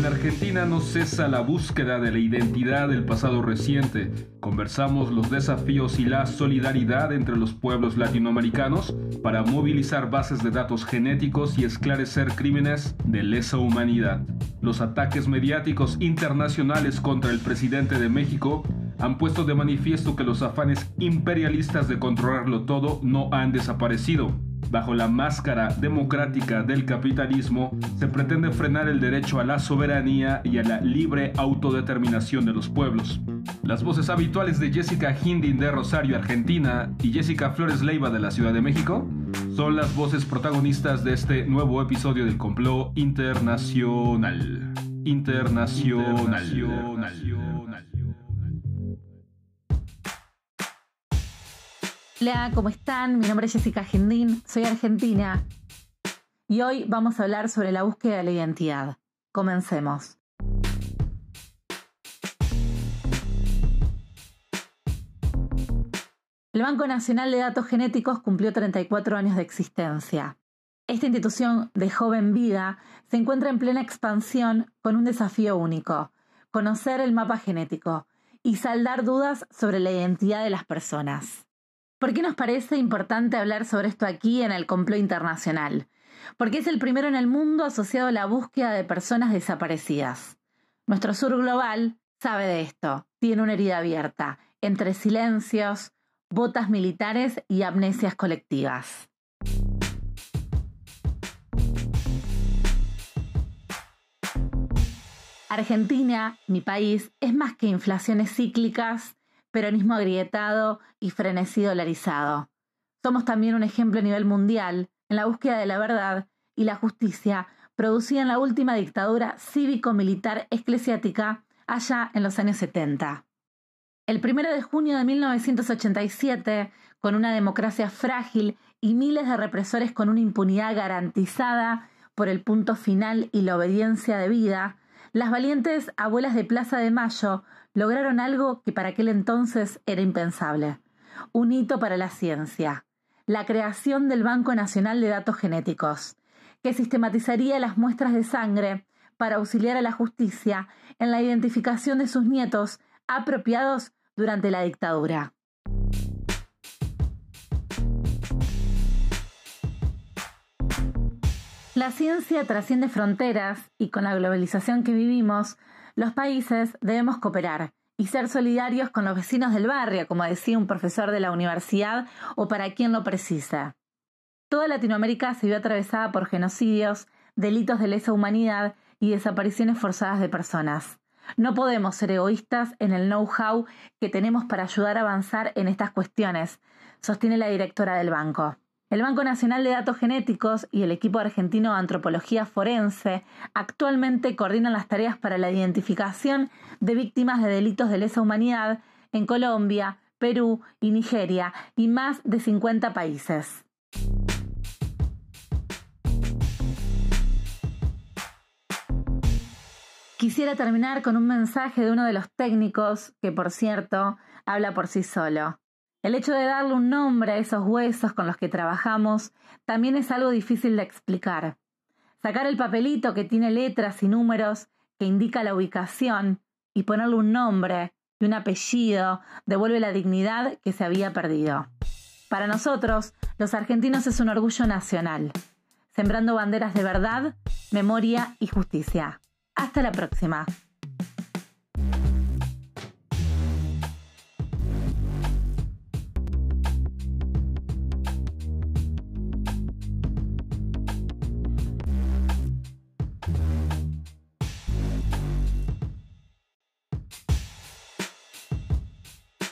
En Argentina no cesa la búsqueda de la identidad del pasado reciente. Conversamos los desafíos y la solidaridad entre los pueblos latinoamericanos para movilizar bases de datos genéticos y esclarecer crímenes de lesa humanidad. Los ataques mediáticos internacionales contra el presidente de México han puesto de manifiesto que los afanes imperialistas de controlarlo todo no han desaparecido Bajo la máscara democrática del capitalismo, se pretende frenar el derecho a la soberanía y a la libre autodeterminación de los pueblos. Las voces habituales de Jessica Hindin de Rosario, Argentina, y Jessica Flores Leiva de la Ciudad de México son las voces protagonistas de este nuevo episodio del complot internacional. Internacional. internacional. Hola, ¿cómo están? Mi nombre es Jessica Gendín, soy argentina y hoy vamos a hablar sobre la búsqueda de la identidad. Comencemos. El Banco Nacional de Datos Genéticos cumplió 34 años de existencia. Esta institución de joven vida se encuentra en plena expansión con un desafío único, conocer el mapa genético y saldar dudas sobre la identidad de las personas. ¿Por qué nos parece importante hablar sobre esto aquí en el complot internacional? Porque es el primero en el mundo asociado a la búsqueda de personas desaparecidas. Nuestro sur global sabe de esto, tiene una herida abierta, entre silencios, botas militares y amnesias colectivas. Argentina, mi país, es más que inflaciones cíclicas peronismo agrietado y frenesí dolarizado. Somos también un ejemplo a nivel mundial en la búsqueda de la verdad y la justicia producida en la última dictadura cívico-militar eclesiástica allá en los años 70. El 1 de junio de 1987, con una democracia frágil y miles de represores con una impunidad garantizada por el punto final y la obediencia debida, las valientes abuelas de Plaza de Mayo lograron algo que para aquel entonces era impensable. Un hito para la ciencia, la creación del Banco Nacional de Datos Genéticos, que sistematizaría las muestras de sangre para auxiliar a la justicia en la identificación de sus nietos apropiados durante la dictadura. La ciencia trasciende fronteras y con la globalización que vivimos, los países debemos cooperar y ser solidarios con los vecinos del barrio, como decía un profesor de la universidad, o para quien lo precisa. Toda Latinoamérica se vio atravesada por genocidios, delitos de lesa humanidad y desapariciones forzadas de personas. No podemos ser egoístas en el know-how que tenemos para ayudar a avanzar en estas cuestiones, sostiene la directora del banco. El Banco Nacional de Datos Genéticos y el equipo argentino de Antropología Forense actualmente coordinan las tareas para la identificación de víctimas de delitos de lesa humanidad en Colombia, Perú y Nigeria y más de 50 países. Quisiera terminar con un mensaje de uno de los técnicos, que por cierto habla por sí solo. El hecho de darle un nombre a esos huesos con los que trabajamos también es algo difícil de explicar. Sacar el papelito que tiene letras y números que indica la ubicación y ponerle un nombre y un apellido devuelve la dignidad que se había perdido. Para nosotros, los argentinos es un orgullo nacional, sembrando banderas de verdad, memoria y justicia. Hasta la próxima.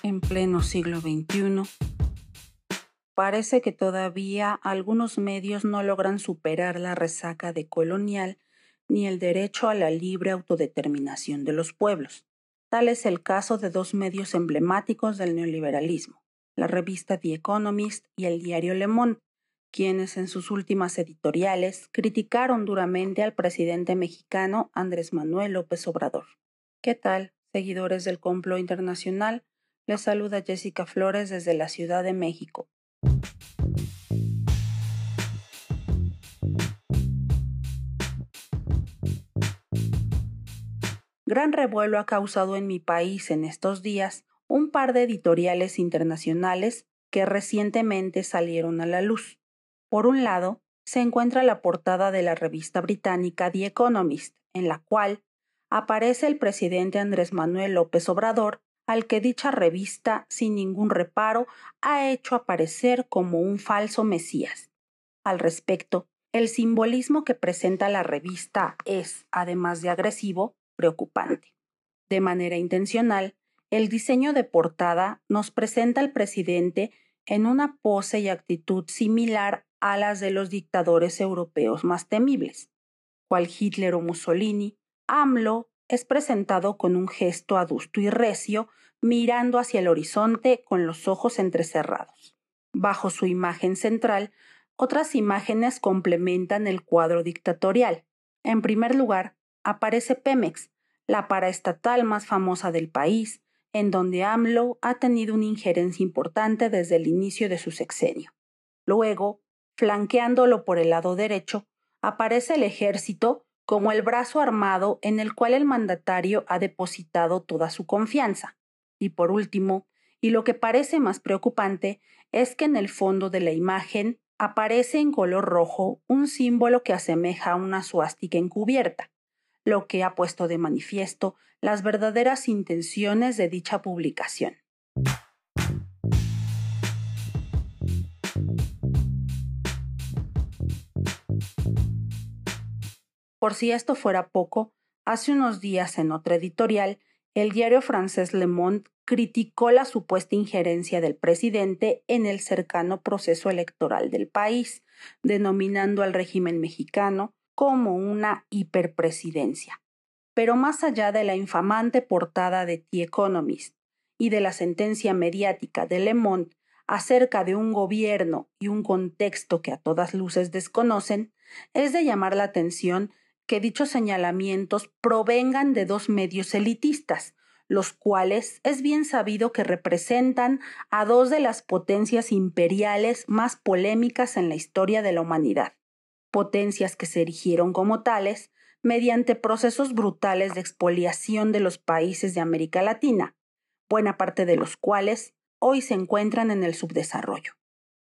En pleno siglo XXI, parece que todavía algunos medios no logran superar la resaca de colonial ni el derecho a la libre autodeterminación de los pueblos. Tal es el caso de dos medios emblemáticos del neoliberalismo, la revista The Economist y el diario Le Monde, quienes en sus últimas editoriales criticaron duramente al presidente mexicano Andrés Manuel López Obrador. ¿Qué tal, seguidores del complot internacional? Les saluda Jessica Flores desde la Ciudad de México. gran revuelo ha causado en mi país en estos días un par de editoriales internacionales que recientemente salieron a la luz. Por un lado, se encuentra la portada de la revista británica The Economist, en la cual aparece el presidente Andrés Manuel López Obrador, al que dicha revista, sin ningún reparo, ha hecho aparecer como un falso Mesías. Al respecto, el simbolismo que presenta la revista es, además de agresivo, preocupante. De manera intencional, el diseño de portada nos presenta al presidente en una pose y actitud similar a las de los dictadores europeos más temibles, cual Hitler o Mussolini, AMLO es presentado con un gesto adusto y recio, mirando hacia el horizonte con los ojos entrecerrados. Bajo su imagen central, otras imágenes complementan el cuadro dictatorial. En primer lugar, aparece Pemex, la paraestatal más famosa del país, en donde AMLO ha tenido una injerencia importante desde el inicio de su sexenio. Luego, flanqueándolo por el lado derecho, aparece el ejército como el brazo armado en el cual el mandatario ha depositado toda su confianza. Y por último, y lo que parece más preocupante, es que en el fondo de la imagen aparece en color rojo un símbolo que asemeja a una suástica encubierta, lo que ha puesto de manifiesto las verdaderas intenciones de dicha publicación. Por si esto fuera poco, hace unos días en otra editorial, el diario francés Le Monde criticó la supuesta injerencia del presidente en el cercano proceso electoral del país, denominando al régimen mexicano como una hiperpresidencia. Pero más allá de la infamante portada de The Economist y de la sentencia mediática de Le Monde acerca de un gobierno y un contexto que a todas luces desconocen, es de llamar la atención que dichos señalamientos provengan de dos medios elitistas, los cuales es bien sabido que representan a dos de las potencias imperiales más polémicas en la historia de la humanidad, potencias que se erigieron como tales mediante procesos brutales de expoliación de los países de América Latina, buena parte de los cuales hoy se encuentran en el subdesarrollo.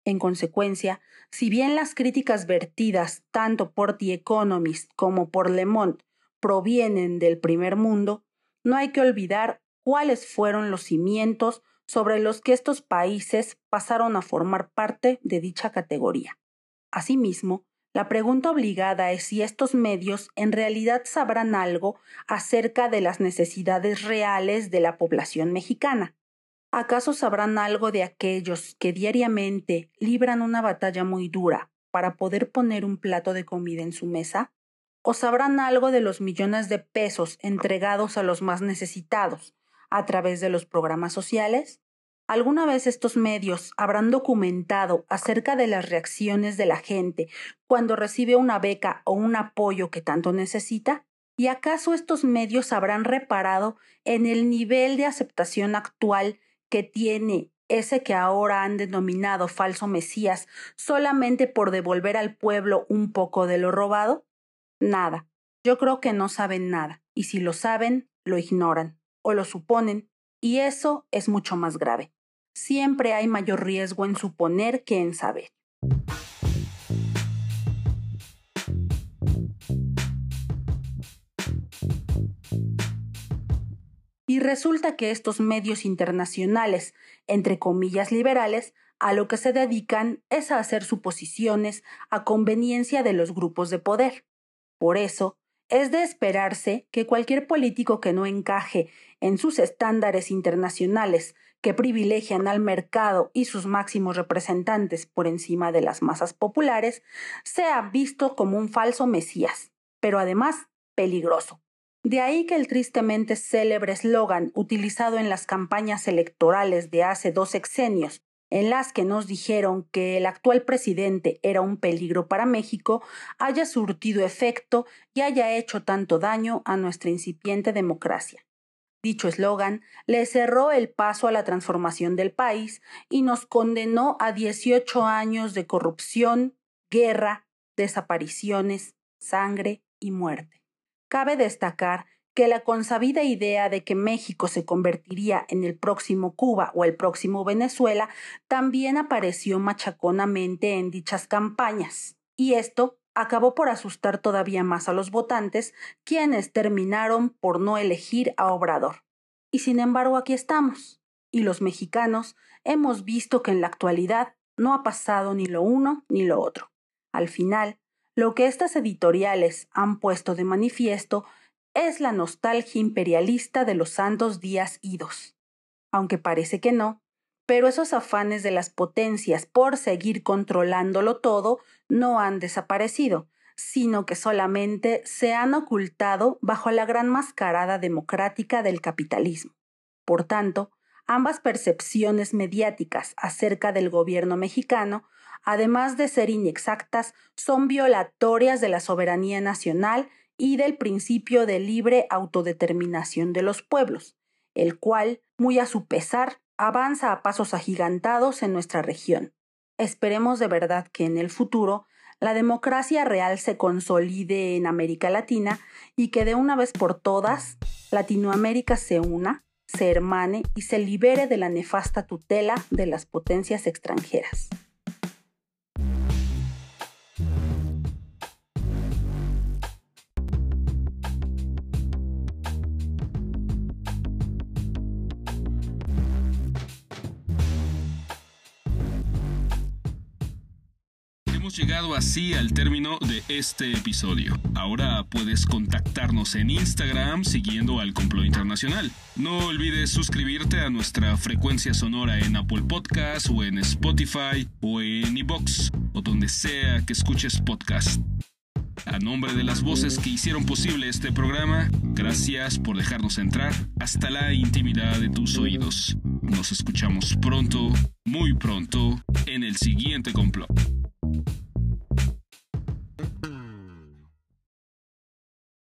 En consecuencia, si bien las críticas vertidas tanto por The Economist como por Le Monde provienen del primer mundo, no hay que olvidar cuáles fueron los cimientos sobre los que estos países pasaron a formar parte de dicha categoría. Asimismo, la pregunta obligada es si estos medios en realidad sabrán algo acerca de las necesidades reales de la población mexicana. ¿Acaso sabrán algo de aquellos que diariamente libran una batalla muy dura para poder poner un plato de comida en su mesa? ¿O sabrán algo de los millones de pesos entregados a los más necesitados a través de los programas sociales? ¿Alguna vez estos medios habrán documentado acerca de las reacciones de la gente cuando recibe una beca o un apoyo que tanto necesita? ¿Y acaso estos medios habrán reparado en el nivel de aceptación actual que tiene ese que ahora han denominado falso Mesías solamente por devolver al pueblo un poco de lo robado? Nada. Yo creo que no saben nada, y si lo saben, lo ignoran o lo suponen, y eso es mucho más grave siempre hay mayor riesgo en suponer que en saber. Resulta que estos medios internacionales, entre comillas liberales, a lo que se dedican es a hacer suposiciones a conveniencia de los grupos de poder. Por eso, es de esperarse que cualquier político que no encaje en sus estándares internacionales que privilegian al mercado y sus máximos representantes por encima de las masas populares, sea visto como un falso Mesías, pero además peligroso. De ahí que el tristemente célebre eslogan utilizado en las campañas electorales de hace dos sexenios, en las que nos dijeron que el actual presidente era un peligro para México, haya surtido efecto y haya hecho tanto daño a nuestra incipiente democracia. Dicho eslogan le cerró el paso a la transformación del país y nos condenó a 18 años de corrupción, guerra, desapariciones, sangre y muerte. Cabe destacar que la consabida idea de que México se convertiría en el próximo Cuba o el próximo Venezuela también apareció machaconamente en dichas campañas. Y esto acabó por asustar todavía más a los votantes, quienes terminaron por no elegir a Obrador. Y sin embargo aquí estamos. Y los mexicanos hemos visto que en la actualidad no ha pasado ni lo uno ni lo otro. Al final, lo que estas editoriales han puesto de manifiesto es la nostalgia imperialista de los santos días idos. Aunque parece que no, pero esos afanes de las potencias por seguir controlándolo todo no han desaparecido, sino que solamente se han ocultado bajo la gran mascarada democrática del capitalismo. Por tanto, ambas percepciones mediáticas acerca del gobierno mexicano, además de ser inexactas, son violatorias de la soberanía nacional y del principio de libre autodeterminación de los pueblos, el cual, muy a su pesar, avanza a pasos agigantados en nuestra región. Esperemos de verdad que en el futuro la democracia real se consolide en América Latina y que de una vez por todas Latinoamérica se una, se hermane y se libere de la nefasta tutela de las potencias extranjeras. Llegado así al término de este episodio. Ahora puedes contactarnos en Instagram siguiendo al Complot Internacional. No olvides suscribirte a nuestra frecuencia sonora en Apple Podcasts o en Spotify o en iBox o donde sea que escuches podcast. A nombre de las voces que hicieron posible este programa, gracias por dejarnos entrar hasta la intimidad de tus oídos. Nos escuchamos pronto, muy pronto, en el siguiente complot.